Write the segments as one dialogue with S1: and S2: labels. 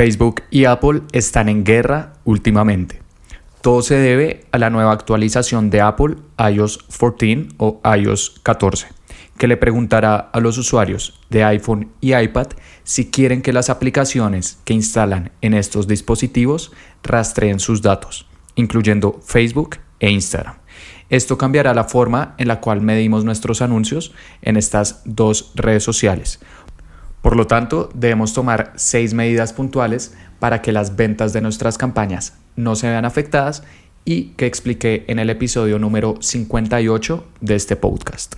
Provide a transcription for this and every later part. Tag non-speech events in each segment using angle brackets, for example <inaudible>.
S1: Facebook y Apple están en guerra últimamente. Todo se debe a la nueva actualización de Apple iOS 14 o iOS 14, que le preguntará a los usuarios de iPhone y iPad si quieren que las aplicaciones que instalan en estos dispositivos rastreen sus datos, incluyendo Facebook e Instagram. Esto cambiará la forma en la cual medimos nuestros anuncios en estas dos redes sociales, por lo tanto, debemos tomar seis medidas puntuales para que las ventas de nuestras campañas no se vean afectadas y que expliqué en el episodio número 58 de este podcast.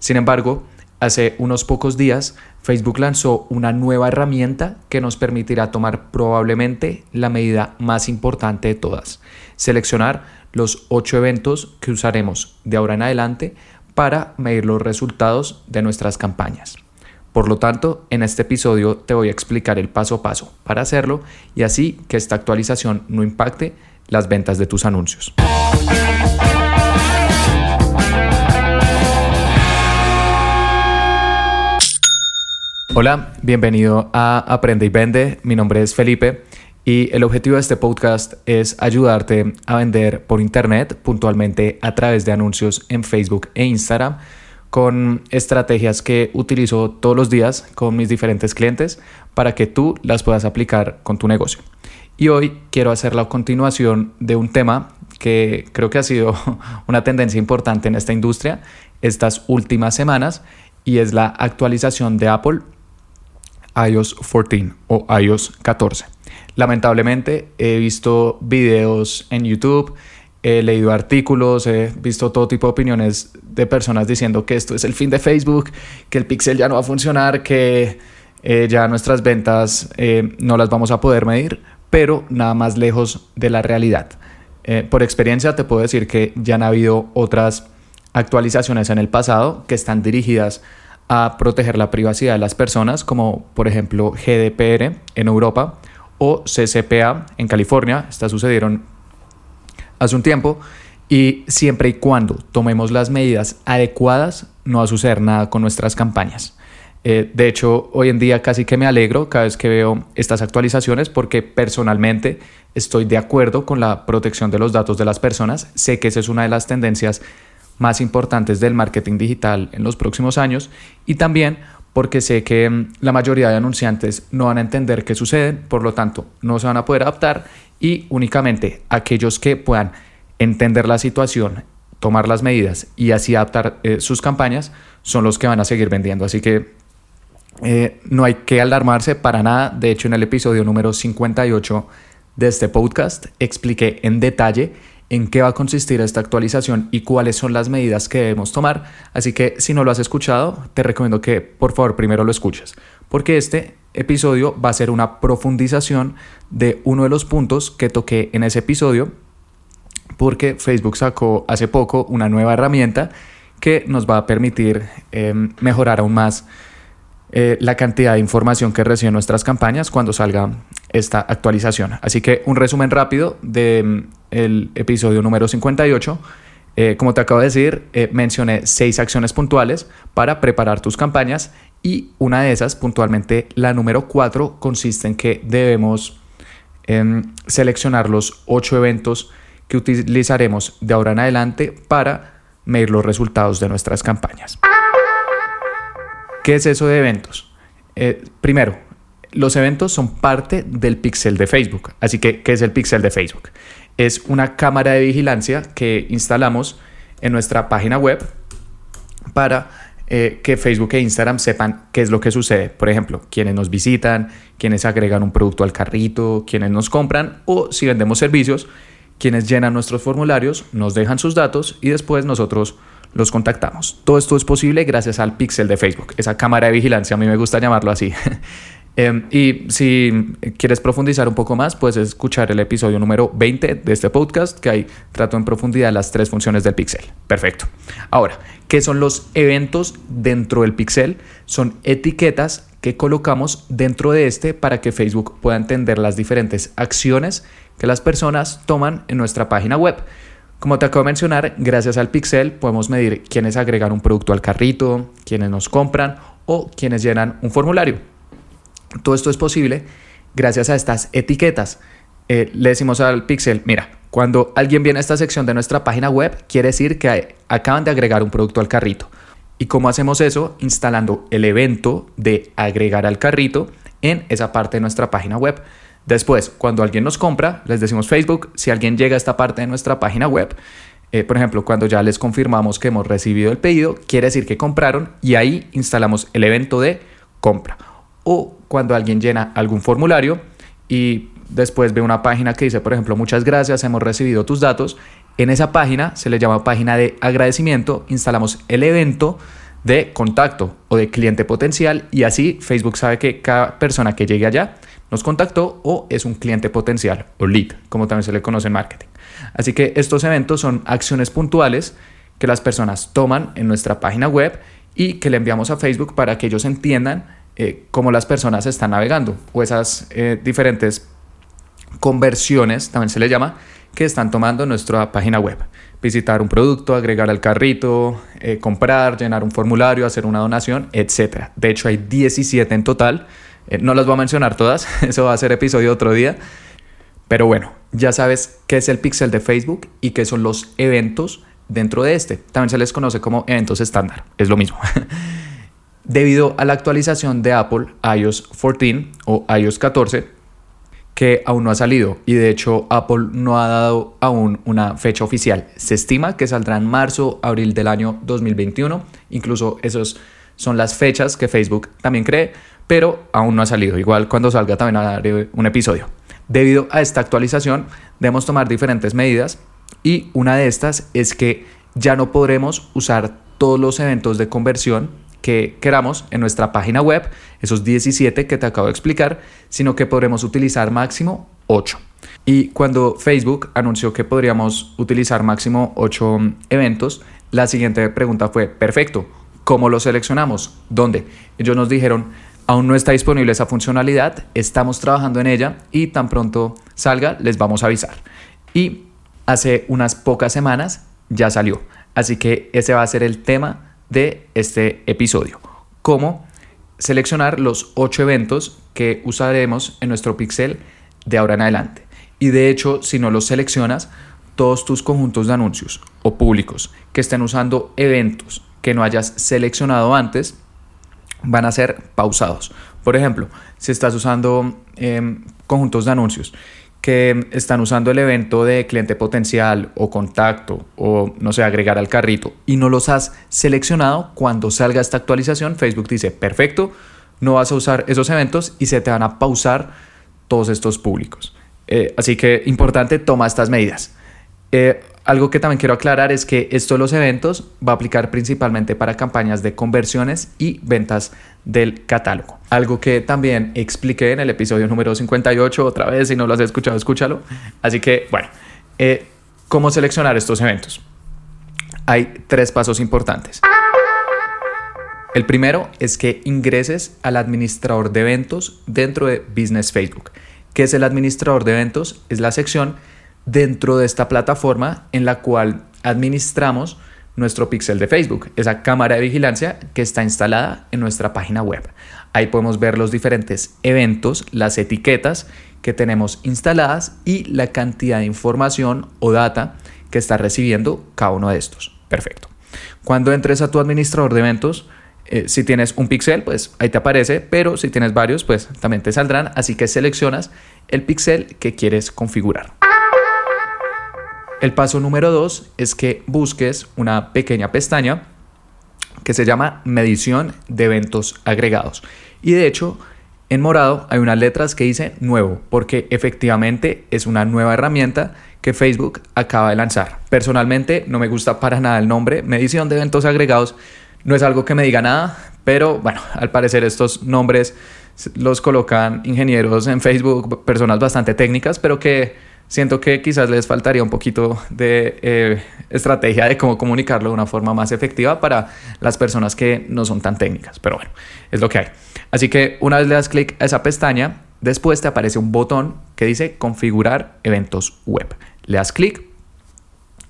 S1: Sin embargo, hace unos pocos días Facebook lanzó una nueva herramienta que nos permitirá tomar probablemente la medida más importante de todas, seleccionar los ocho eventos que usaremos de ahora en adelante para medir los resultados de nuestras campañas. Por lo tanto, en este episodio te voy a explicar el paso a paso para hacerlo y así que esta actualización no impacte las ventas de tus anuncios. Hola, bienvenido a Aprende y Vende. Mi nombre es Felipe y el objetivo de este podcast es ayudarte a vender por internet, puntualmente a través de anuncios en Facebook e Instagram con estrategias que utilizo todos los días con mis diferentes clientes para que tú las puedas aplicar con tu negocio. Y hoy quiero hacer la continuación de un tema que creo que ha sido <laughs> una tendencia importante en esta industria estas últimas semanas y es la actualización de Apple iOS 14 o iOS 14. Lamentablemente he visto videos en YouTube he leído artículos, he visto todo tipo de opiniones de personas diciendo que esto es el fin de Facebook, que el pixel ya no va a funcionar, que eh, ya nuestras ventas eh, no las vamos a poder medir, pero nada más lejos de la realidad. Eh, por experiencia te puedo decir que ya han habido otras actualizaciones en el pasado que están dirigidas a proteger la privacidad de las personas, como por ejemplo GDPR en Europa o CCPA en California. Estas sucedieron hace un tiempo y siempre y cuando tomemos las medidas adecuadas no va a suceder nada con nuestras campañas. Eh, de hecho, hoy en día casi que me alegro cada vez que veo estas actualizaciones porque personalmente estoy de acuerdo con la protección de los datos de las personas. Sé que esa es una de las tendencias más importantes del marketing digital en los próximos años y también porque sé que mm, la mayoría de anunciantes no van a entender qué sucede, por lo tanto no se van a poder adaptar y únicamente aquellos que puedan entender la situación, tomar las medidas y así adaptar eh, sus campañas son los que van a seguir vendiendo. Así que eh, no hay que alarmarse para nada. De hecho, en el episodio número 58 de este podcast expliqué en detalle en qué va a consistir esta actualización y cuáles son las medidas que debemos tomar. Así que si no lo has escuchado, te recomiendo que por favor primero lo escuches, porque este episodio va a ser una profundización de uno de los puntos que toqué en ese episodio, porque Facebook sacó hace poco una nueva herramienta que nos va a permitir em, mejorar aún más eh, la cantidad de información que reciben nuestras campañas cuando salga esta actualización. Así que un resumen rápido del em, episodio número 58. Eh, como te acabo de decir, eh, mencioné seis acciones puntuales para preparar tus campañas y una de esas, puntualmente la número 4, consiste en que debemos em, seleccionar los ocho eventos que utilizaremos de ahora en adelante para medir los resultados de nuestras campañas. ¿Qué es eso de eventos? Eh, primero, los eventos son parte del pixel de Facebook. Así que, ¿qué es el pixel de Facebook? Es una cámara de vigilancia que instalamos en nuestra página web para eh, que Facebook e Instagram sepan qué es lo que sucede. Por ejemplo, quienes nos visitan, quienes agregan un producto al carrito, quienes nos compran o si vendemos servicios, quienes llenan nuestros formularios, nos dejan sus datos y después nosotros los contactamos. Todo esto es posible gracias al pixel de Facebook, esa cámara de vigilancia, a mí me gusta llamarlo así. <laughs> Em, y si quieres profundizar un poco más, puedes escuchar el episodio número 20 de este podcast, que ahí trato en profundidad las tres funciones del pixel. Perfecto. Ahora, ¿qué son los eventos dentro del pixel? Son etiquetas que colocamos dentro de este para que Facebook pueda entender las diferentes acciones que las personas toman en nuestra página web. Como te acabo de mencionar, gracias al pixel podemos medir quiénes agregan un producto al carrito, quiénes nos compran o quiénes llenan un formulario. Todo esto es posible gracias a estas etiquetas. Eh, le decimos al pixel, mira, cuando alguien viene a esta sección de nuestra página web, quiere decir que acaban de agregar un producto al carrito. ¿Y cómo hacemos eso? Instalando el evento de agregar al carrito en esa parte de nuestra página web. Después, cuando alguien nos compra, les decimos Facebook, si alguien llega a esta parte de nuestra página web, eh, por ejemplo, cuando ya les confirmamos que hemos recibido el pedido, quiere decir que compraron y ahí instalamos el evento de compra. O cuando alguien llena algún formulario y después ve una página que dice, por ejemplo, muchas gracias, hemos recibido tus datos. En esa página se le llama página de agradecimiento, instalamos el evento de contacto o de cliente potencial y así Facebook sabe que cada persona que llegue allá nos contactó o es un cliente potencial o lead, como también se le conoce en marketing. Así que estos eventos son acciones puntuales que las personas toman en nuestra página web y que le enviamos a Facebook para que ellos entiendan eh, cómo las personas están navegando o esas eh, diferentes conversiones, también se le llama, que están tomando nuestra página web. Visitar un producto, agregar al carrito, eh, comprar, llenar un formulario, hacer una donación, etc. De hecho, hay 17 en total. No las voy a mencionar todas, <laughs> eso va a ser episodio otro día. Pero bueno, ya sabes qué es el pixel de Facebook y qué son los eventos dentro de este. También se les conoce como eventos estándar, es lo mismo. <laughs> Debido a la actualización de Apple iOS 14 o iOS 14, que aún no ha salido y de hecho Apple no ha dado aún una fecha oficial. Se estima que saldrá en marzo, abril del año 2021, incluso esas son las fechas que Facebook también cree, pero aún no ha salido. Igual cuando salga también haré un episodio. Debido a esta actualización debemos tomar diferentes medidas y una de estas es que ya no podremos usar todos los eventos de conversión que queramos en nuestra página web, esos 17 que te acabo de explicar, sino que podremos utilizar máximo 8. Y cuando Facebook anunció que podríamos utilizar máximo 8 eventos, la siguiente pregunta fue, perfecto, ¿cómo lo seleccionamos? ¿Dónde? Ellos nos dijeron, aún no está disponible esa funcionalidad, estamos trabajando en ella y tan pronto salga les vamos a avisar. Y hace unas pocas semanas ya salió. Así que ese va a ser el tema de este episodio. Cómo seleccionar los ocho eventos que usaremos en nuestro pixel de ahora en adelante. Y de hecho, si no los seleccionas, todos tus conjuntos de anuncios o públicos que estén usando eventos que no hayas seleccionado antes van a ser pausados. Por ejemplo, si estás usando em, conjuntos de anuncios que están usando el evento de cliente potencial o contacto o no sé, agregar al carrito y no los has seleccionado, cuando salga esta actualización, Facebook dice, perfecto, no vas a usar esos eventos y se te van a pausar todos estos públicos. Eh, así que importante, toma estas medidas. Eh, algo que también quiero aclarar es que esto de los eventos va a aplicar principalmente para campañas de conversiones y ventas del catálogo. Algo que también expliqué en el episodio número 58, otra vez, si no lo has escuchado, escúchalo. Así que, bueno, eh, ¿cómo seleccionar estos eventos? Hay tres pasos importantes. El primero es que ingreses al administrador de eventos dentro de Business Facebook. ¿Qué es el administrador de eventos? Es la sección dentro de esta plataforma en la cual administramos nuestro pixel de Facebook, esa cámara de vigilancia que está instalada en nuestra página web. Ahí podemos ver los diferentes eventos, las etiquetas que tenemos instaladas y la cantidad de información o data que está recibiendo cada uno de estos. Perfecto. Cuando entres a tu administrador de eventos, eh, si tienes un pixel, pues ahí te aparece, pero si tienes varios, pues también te saldrán. Así que seleccionas el pixel que quieres configurar. El paso número dos es que busques una pequeña pestaña que se llama medición de eventos agregados. Y de hecho, en morado hay unas letras que dice nuevo, porque efectivamente es una nueva herramienta que Facebook acaba de lanzar. Personalmente no me gusta para nada el nombre, medición de eventos agregados. No es algo que me diga nada, pero bueno, al parecer estos nombres los colocan ingenieros en Facebook, personas bastante técnicas, pero que siento que quizás les faltaría un poquito de eh, estrategia de cómo comunicarlo de una forma más efectiva para las personas que no son tan técnicas. Pero bueno, es lo que hay. Así que una vez le das clic a esa pestaña, después te aparece un botón que dice configurar eventos web. Le das clic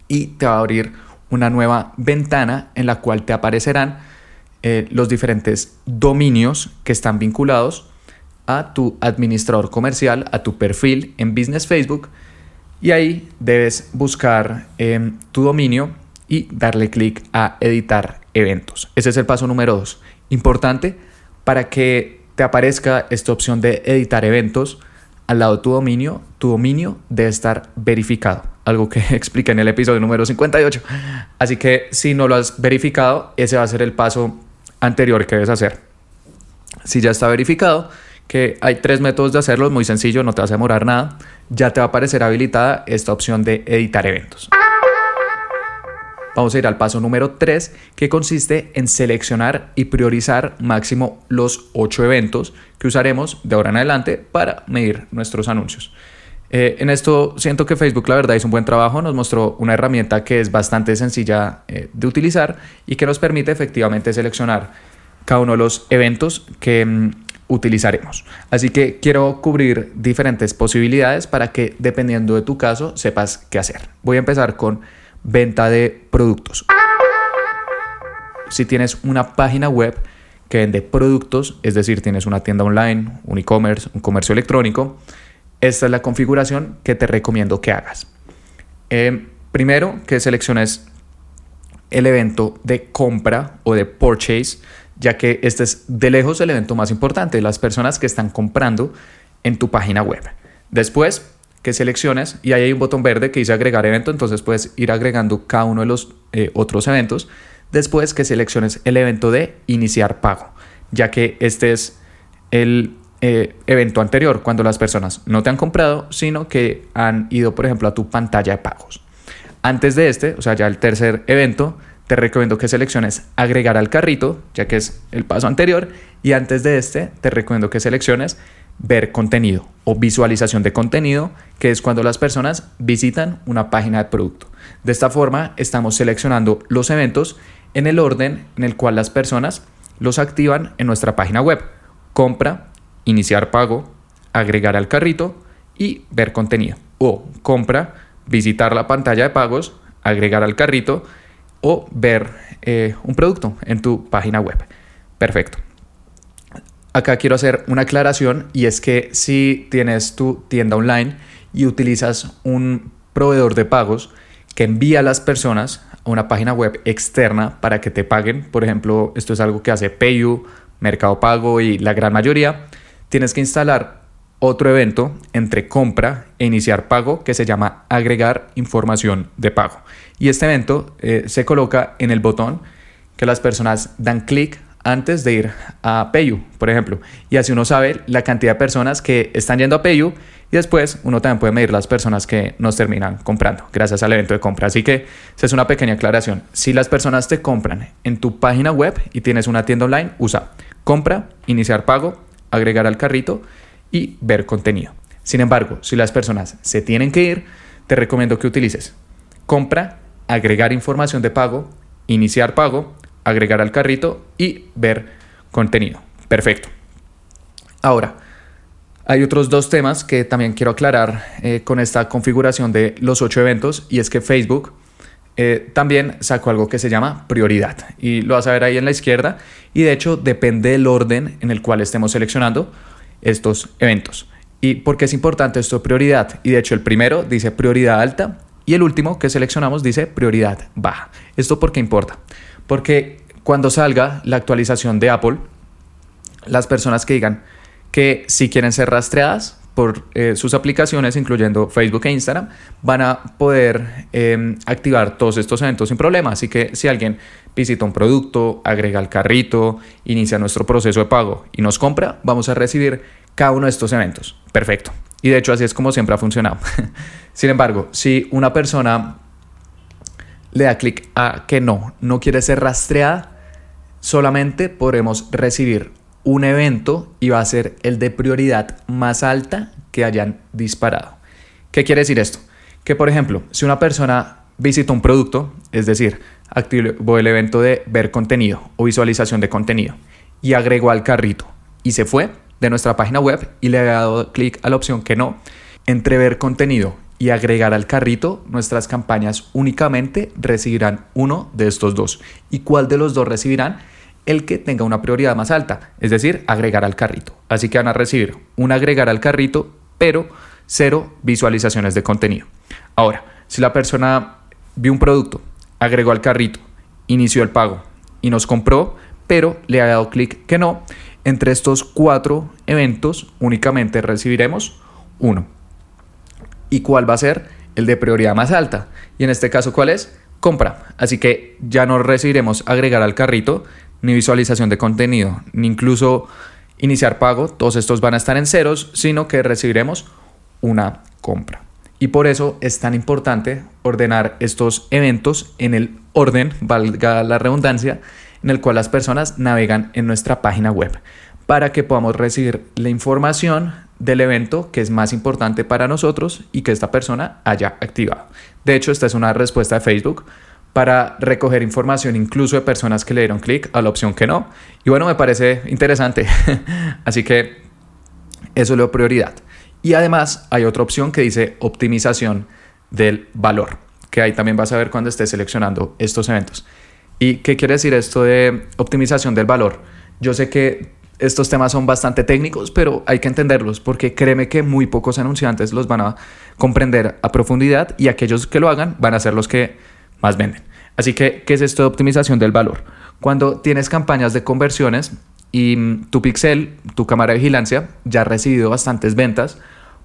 S1: y te va a abrir una nueva ventana en la cual te aparecerán eh, los diferentes dominios que están vinculados a tu administrador comercial, a tu perfil en Business Facebook y ahí debes buscar em, tu dominio y darle clic a editar eventos. Ese es el paso número dos. Importante para que te aparezca esta opción de editar eventos al lado de tu dominio, tu dominio debe estar verificado, algo que <laughs> expliqué en el episodio número 58. Así que si no lo has verificado, ese va a ser el paso anterior que debes hacer. Si ya está verificado, que hay tres métodos de hacerlo, muy sencillo, no te vas a demorar nada, ya te va a aparecer habilitada esta opción de editar eventos. Vamos a ir al paso número 3, que consiste en seleccionar y priorizar máximo los 8 eventos que usaremos de ahora en adelante para medir nuestros anuncios. Eh, en esto siento que Facebook la verdad hizo un buen trabajo, nos mostró una herramienta que es bastante sencilla eh, de utilizar y que nos permite efectivamente seleccionar cada uno de los eventos que mm, utilizaremos. Así que quiero cubrir diferentes posibilidades para que dependiendo de tu caso sepas qué hacer. Voy a empezar con venta de productos. Si tienes una página web que vende productos, es decir, tienes una tienda online, un e-commerce, un comercio electrónico, esta es la configuración que te recomiendo que hagas. Eh, primero, que selecciones el evento de compra o de purchase, ya que este es de lejos el evento más importante, las personas que están comprando en tu página web. Después, que selecciones y ahí hay un botón verde que dice agregar evento, entonces puedes ir agregando cada uno de los eh, otros eventos. Después que selecciones el evento de iniciar pago, ya que este es el eh, evento anterior, cuando las personas no te han comprado, sino que han ido, por ejemplo, a tu pantalla de pagos. Antes de este, o sea, ya el tercer evento, te recomiendo que selecciones agregar al carrito, ya que es el paso anterior, y antes de este, te recomiendo que selecciones ver contenido o visualización de contenido, que es cuando las personas visitan una página de producto. De esta forma, estamos seleccionando los eventos en el orden en el cual las personas los activan en nuestra página web. Compra, iniciar pago, agregar al carrito y ver contenido. O compra, visitar la pantalla de pagos, agregar al carrito o ver eh, un producto en tu página web. Perfecto. Acá quiero hacer una aclaración y es que si tienes tu tienda online y utilizas un proveedor de pagos que envía a las personas a una página web externa para que te paguen, por ejemplo, esto es algo que hace PayU, Mercado Pago y la gran mayoría, tienes que instalar otro evento entre compra e iniciar pago que se llama agregar información de pago. Y este evento eh, se coloca en el botón que las personas dan clic antes de ir a Payu, por ejemplo. Y así uno sabe la cantidad de personas que están yendo a Payu y después uno también puede medir las personas que nos terminan comprando gracias al evento de compra. Así que esa es una pequeña aclaración. Si las personas te compran en tu página web y tienes una tienda online, usa compra, iniciar pago, agregar al carrito y ver contenido. Sin embargo, si las personas se tienen que ir, te recomiendo que utilices compra, agregar información de pago, iniciar pago, agregar al carrito y ver contenido. Perfecto. Ahora, hay otros dos temas que también quiero aclarar eh, con esta configuración de los ocho eventos y es que Facebook eh, también sacó algo que se llama prioridad y lo vas a ver ahí en la izquierda y de hecho depende del orden en el cual estemos seleccionando estos eventos. ¿Y por qué es importante esto prioridad? Y de hecho el primero dice prioridad alta y el último que seleccionamos dice prioridad baja. ¿Esto por qué importa? Porque cuando salga la actualización de Apple, las personas que digan que si quieren ser rastreadas por eh, sus aplicaciones, incluyendo Facebook e Instagram, van a poder em, activar todos estos eventos sin problema. Así que si alguien visita un producto, agrega el carrito, inicia nuestro proceso de pago y nos compra, vamos a recibir cada uno de estos eventos. Perfecto. Y de hecho así es como siempre ha funcionado. <laughs> sin embargo, si una persona le da clic a que no, no quiere ser rastreada, solamente podremos recibir un evento y va a ser el de prioridad más alta que hayan disparado. ¿Qué quiere decir esto? Que por ejemplo, si una persona visita un producto, es decir, activó el evento de ver contenido o visualización de contenido y agregó al carrito y se fue de nuestra página web y le ha dado clic a la opción que no, entre ver contenido y agregar al carrito, nuestras campañas únicamente recibirán uno de estos dos. ¿Y cuál de los dos recibirán? el que tenga una prioridad más alta, es decir, agregar al carrito. Así que van a recibir un agregar al carrito, pero cero visualizaciones de contenido. Ahora, si la persona vio un producto, agregó al carrito, inició el pago y nos compró, pero le ha dado clic que no, entre estos cuatro eventos únicamente recibiremos uno. ¿Y cuál va a ser? El de prioridad más alta. Y en este caso, ¿cuál es? Compra. Así que ya no recibiremos agregar al carrito, ni visualización de contenido, ni incluso iniciar pago. Todos estos van a estar en ceros, sino que recibiremos una compra. Y por eso es tan importante ordenar estos eventos en el orden, valga la redundancia, en el cual las personas navegan en nuestra página web para que podamos recibir la información del evento que es más importante para nosotros y que esta persona haya activado. De hecho, esta es una respuesta de Facebook para recoger información incluso de personas que le dieron clic a la opción que no. Y bueno, me parece interesante. <laughs> Así que eso es la prioridad. Y además hay otra opción que dice optimización del valor, que ahí también vas a ver cuando estés seleccionando estos eventos. ¿Y qué quiere decir esto de optimización del valor? Yo sé que estos temas son bastante técnicos, pero hay que entenderlos porque créeme que muy pocos anunciantes los van a comprender a profundidad y aquellos que lo hagan van a ser los que más venden. Así que, ¿qué es esto de optimización del valor? Cuando tienes campañas de conversiones y tu pixel, tu cámara de vigilancia, ya ha recibido bastantes ventas,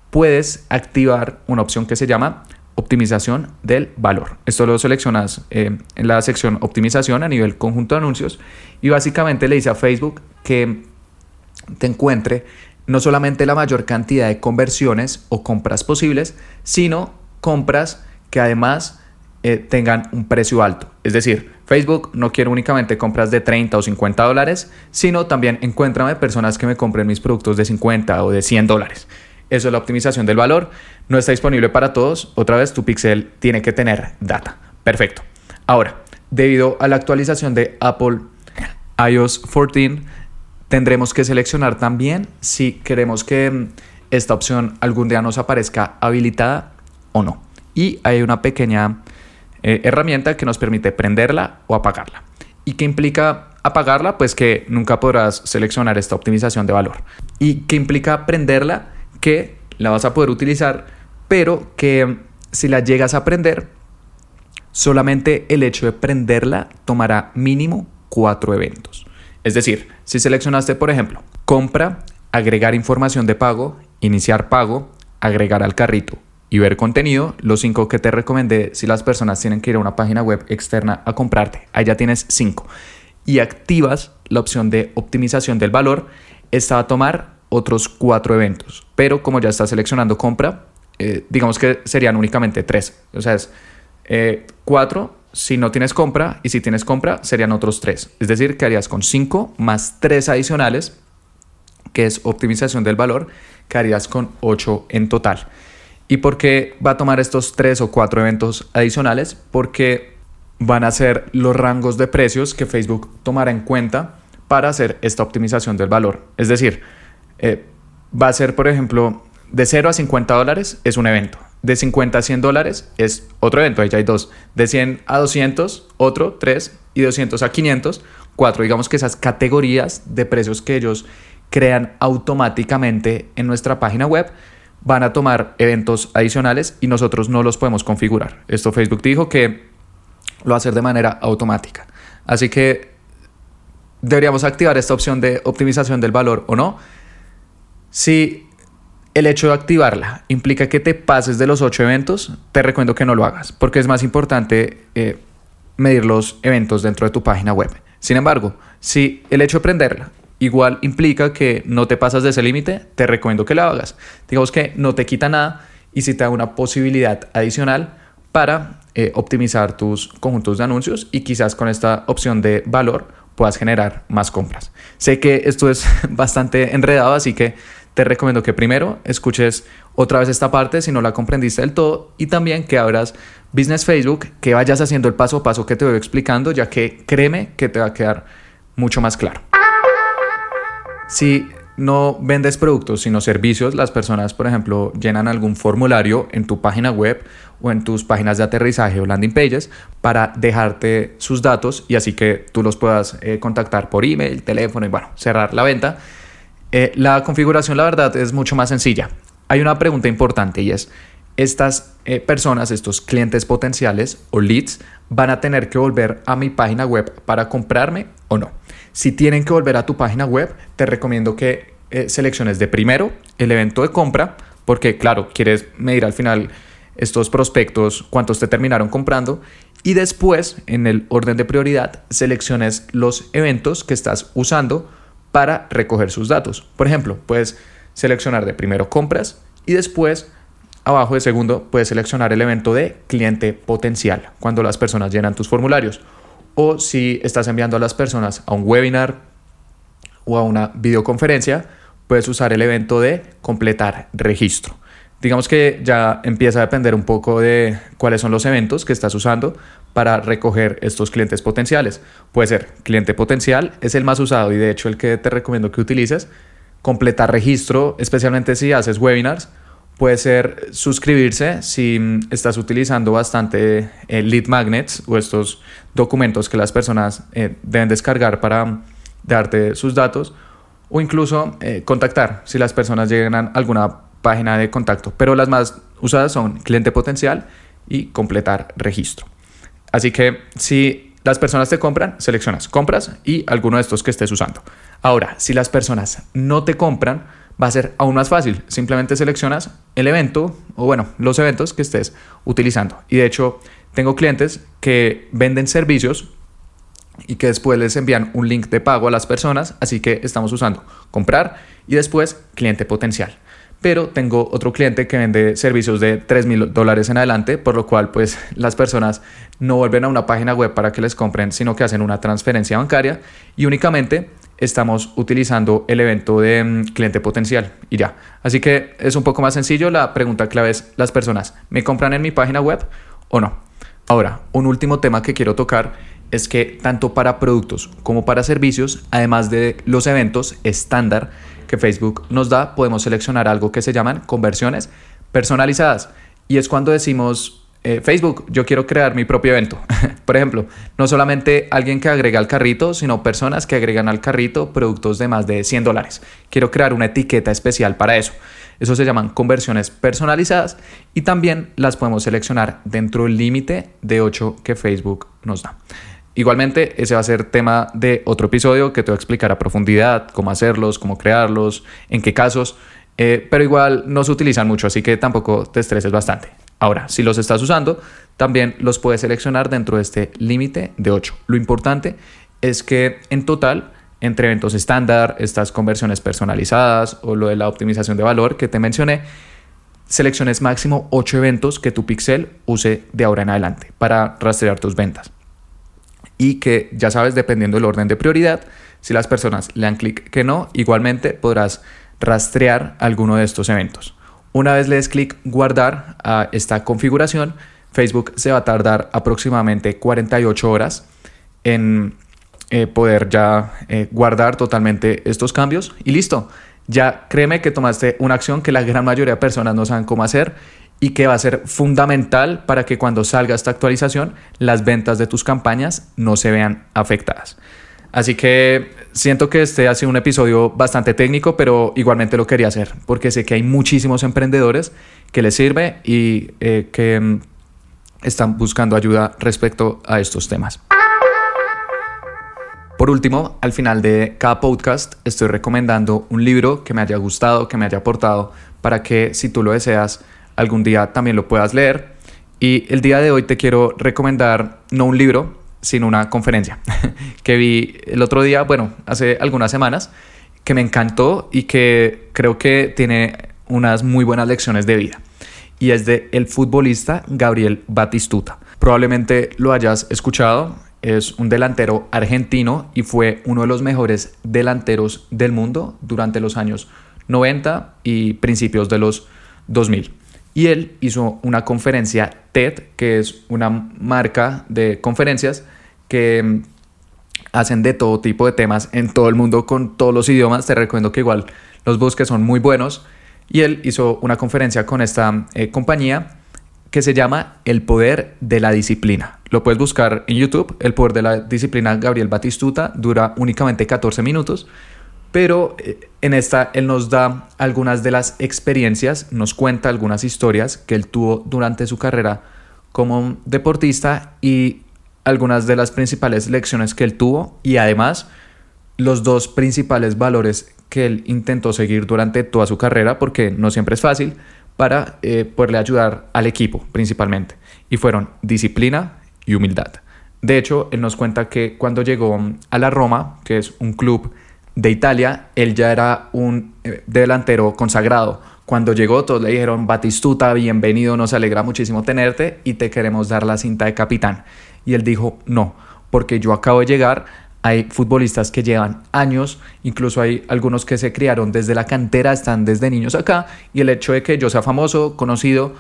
S1: puedes activar una opción que se llama optimización del valor. Esto lo seleccionas eh, en la sección optimización a nivel conjunto de anuncios y básicamente le dice a Facebook que te encuentre no solamente la mayor cantidad de conversiones o compras posibles, sino compras que además eh, tengan un precio alto. Es decir, Facebook no quiere únicamente compras de 30 o 50 dólares, sino también encuéntrame personas que me compren mis productos de 50 o de 100 dólares. Eso es la optimización del valor. No está disponible para todos. Otra vez, tu pixel tiene que tener data. Perfecto. Ahora, debido a la actualización de Apple iOS 14, tendremos que seleccionar también si queremos que mm, esta opción algún día nos aparezca habilitada o no. Y hay una pequeña eh, herramienta que nos permite prenderla o apagarla. ¿Y qué implica apagarla? Pues que nunca podrás seleccionar esta optimización de valor. ¿Y qué implica prenderla? Que la vas a poder utilizar, pero que si la llegas a prender, solamente el hecho de prenderla tomará mínimo cuatro eventos. Es decir, si seleccionaste, por ejemplo, compra, agregar información de pago, iniciar pago, agregar al carrito y ver contenido, los cinco que te recomendé si las personas tienen que ir a una página web externa a comprarte, allá tienes cinco. Y activas la opción de optimización del valor, esta va a tomar otros cuatro eventos. Pero como ya está seleccionando compra, eh, digamos que serían únicamente tres. O sea, es eh, cuatro si no tienes compra y si tienes compra serían otros tres. Es decir, que harías con cinco más tres adicionales, que es optimización del valor, que harías con ocho en total. ¿Y por qué va a tomar estos tres o cuatro eventos adicionales? Porque van a ser los rangos de precios que Facebook tomará en cuenta para hacer esta optimización del valor. Es decir, eh, va a ser, por ejemplo, de 0 a 50 dólares es un evento. De 50 a 100 dólares es otro evento, ahí ya hay dos. De 100 a 200, otro, tres. Y 200 a 500, cuatro. Digamos que esas categorías de precios que ellos crean automáticamente en nuestra página web van a tomar eventos adicionales y nosotros no los podemos configurar. Esto Facebook dijo que lo va a hacer de manera automática. Así que deberíamos activar esta opción de optimización del valor o no si el hecho de activarla implica que te pases de los ocho eventos, te recomiendo que no lo hagas, porque es más importante eh, medir los eventos dentro de tu página web. Sin embargo, si el hecho de prenderla igual implica que no te pasas de ese límite, te recomiendo que la hagas. Digamos que no te quita nada y si te da una posibilidad adicional para eh, optimizar tus conjuntos de anuncios y quizás con esta opción de valor puedas generar más compras. Sé que esto es <laughs> bastante enredado, así que te recomiendo que primero escuches otra vez esta parte si no la comprendiste del todo y también que abras Business Facebook, que vayas haciendo el paso a paso que te voy explicando, ya que créeme que te va a quedar mucho más claro. Si no vendes productos, sino servicios, las personas, por ejemplo, llenan algún formulario en tu página web o en tus páginas de aterrizaje o landing pages para dejarte sus datos y así que tú los puedas eh, contactar por email, teléfono y bueno, cerrar la venta. Eh, la configuración, la verdad, es mucho más sencilla. Hay una pregunta importante y es, estas eh, personas, estos clientes potenciales o leads, van a tener que volver a mi página web para comprarme o no. Si tienen que volver a tu página web, te recomiendo que selecciones de primero el evento de compra, porque claro, quieres medir al final estos prospectos, cuántos te terminaron comprando y después en el orden de prioridad selecciones los eventos que estás usando para recoger sus datos. Por ejemplo, puedes seleccionar de primero compras y después abajo de segundo puedes seleccionar el evento de cliente potencial cuando las personas llenan tus formularios. O si estás enviando a las personas a un webinar o a una videoconferencia, puedes usar el evento de completar registro digamos que ya empieza a depender un poco de cuáles son los eventos que estás usando para recoger estos clientes potenciales. Puede ser cliente potencial, es el más usado y de hecho el que te recomiendo que utilices. Completar registro, especialmente si haces webinars. Puede ser suscribirse si estás utilizando bastante eh, lead magnets o estos documentos que las personas eh, deben descargar para darte sus datos. O incluso eh, contactar si las personas llegan a alguna página de contacto, pero las más usadas son cliente potencial y completar registro. Así que si las personas te compran, seleccionas compras y alguno de estos que estés usando. Ahora, si las personas no te compran, va a ser aún más fácil. Simplemente seleccionas el evento o bueno, los eventos que estés utilizando. Y de hecho, tengo clientes que venden servicios y que después les envían un link de pago a las personas, así que estamos usando comprar y después cliente potencial pero tengo otro cliente que vende servicios de 3 mil dólares en adelante, por lo cual pues las personas no vuelven a una página web para que les compren, sino que hacen una transferencia bancaria y únicamente estamos utilizando el evento de mm, cliente potencial y ya. Así que es un poco más sencillo, la pregunta clave es, ¿las personas me compran en mi página web o no? Ahora, un último tema que quiero tocar es que tanto para productos como para servicios, además de los eventos estándar, que Facebook nos da, podemos seleccionar algo que se llaman conversiones personalizadas. Y es cuando decimos, eh, Facebook, yo quiero crear mi propio evento. <laughs> Por ejemplo, no solamente alguien que agrega al carrito, sino personas que agregan al carrito productos de más de 100 dólares. Quiero crear una etiqueta especial para eso. Eso se llaman conversiones personalizadas y también las podemos seleccionar dentro del límite de 8 que Facebook nos da. Igualmente, ese va a ser tema de otro episodio que te voy a explicar a profundidad cómo hacerlos, cómo crearlos, en qué casos, eh, pero igual no se utilizan mucho, así que tampoco te estreses bastante. Ahora, si los estás usando, también los puedes seleccionar dentro de este límite de 8. Lo importante es que en total, entre eventos estándar, estas conversiones personalizadas o lo de la optimización de valor que te mencioné, selecciones máximo 8 eventos que tu pixel use de ahora en adelante para rastrear tus ventas y que ya sabes, dependiendo del orden de prioridad, si las personas le dan clic que no, igualmente podrás rastrear alguno de estos eventos. Una vez le des clic guardar a esta configuración, Facebook se va a tardar aproximadamente 48 horas en eh, poder ya eh, guardar totalmente estos cambios y listo. Ya créeme que tomaste una acción que la gran mayoría de personas no saben cómo hacer y que va a ser fundamental para que cuando salga esta actualización las ventas de tus campañas no se vean afectadas. Así que siento que este ha sido un episodio bastante técnico, pero igualmente lo quería hacer porque sé que hay muchísimos emprendedores que les sirve y eh, que mm, están buscando ayuda respecto a estos temas. Por último, al final de cada podcast estoy recomendando un libro que me haya gustado, que me haya aportado, para que si tú lo deseas, algún día también lo puedas leer. Y el día de hoy te quiero recomendar no un libro, sino una conferencia <laughs> que vi el otro día, bueno, hace algunas semanas, que me encantó y que creo que tiene unas muy buenas lecciones de vida. Y es de el futbolista Gabriel Batistuta. Probablemente lo hayas escuchado, es un delantero argentino y fue uno de los mejores delanteros del mundo durante los años 90 y principios de los 2000 y él hizo una conferencia TED, que es una marca de conferencias que mm, hacen de todo tipo de temas en todo el mundo con todos los idiomas. Te recomiendo que igual los busques, son muy buenos. Y él hizo una conferencia con esta eh, compañía que se llama El Poder de la Disciplina. Lo puedes buscar en YouTube, El Poder de la Disciplina Gabriel Batistuta, dura únicamente 14 minutos, pero eh, en esta él nos da algunas de las experiencias, nos cuenta algunas historias que él tuvo durante su carrera como deportista y algunas de las principales lecciones que él tuvo y además los dos principales valores que él intentó seguir durante toda su carrera, porque no siempre es fácil, para eh, poderle ayudar al equipo principalmente. Y fueron disciplina y humildad. De hecho, él nos cuenta que cuando llegó a la Roma, que es un club de Italia, él ya era un eh, delantero consagrado. Cuando llegó, todos le dijeron, Batistuta, bienvenido, nos alegra muchísimo tenerte y te queremos dar la cinta de capitán. Y él dijo, no, porque yo acabo de llegar, hay futbolistas que llevan años, incluso hay algunos que se criaron desde la cantera, están desde niños acá, y el hecho de que yo sea famoso, conocido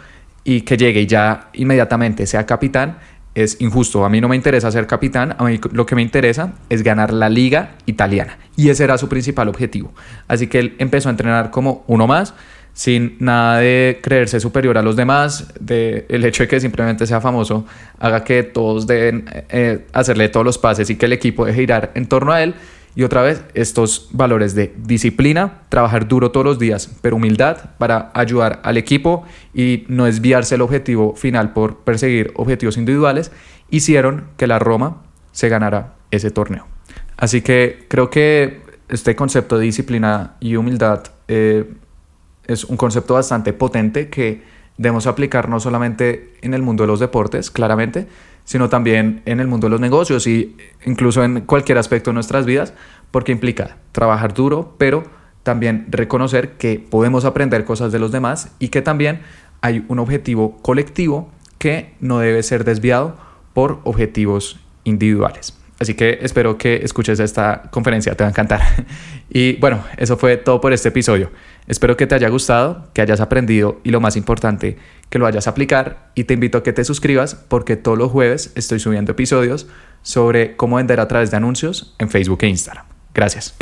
S1: y que llegue y ya inmediatamente sea capitán es injusto. A mí no me interesa ser capitán, a mí lo que me interesa es ganar la liga italiana. Y ese era su principal objetivo. Así que él empezó a entrenar como uno más sin nada de creerse superior a los demás, de el hecho de que simplemente sea famoso haga que todos deben eh, hacerle todos los pases y que el equipo deje girar en torno a él. Y otra vez, estos valores de disciplina, trabajar duro todos los días, pero humildad para ayudar al equipo y no desviarse el objetivo final por perseguir objetivos individuales, hicieron que la Roma se ganara ese torneo. Así que creo que este concepto de disciplina y humildad eh, es un concepto bastante potente que debemos aplicar no solamente en el mundo de los deportes, claramente, sino también en el mundo de los negocios y incluso en cualquier aspecto de nuestras vidas, porque implica trabajar duro, pero también reconocer que podemos aprender cosas de los demás y que también hay un objetivo colectivo que no debe ser desviado por objetivos individuales. Así que espero que escuches esta conferencia, te va a encantar. <laughs> Y bueno, eso fue todo por este episodio. Espero que te haya gustado, que hayas aprendido y lo más importante, que lo hayas a aplicar y te invito a que te suscribas porque todos los jueves estoy subiendo episodios sobre cómo vender a través de anuncios en Facebook e Instagram. Gracias.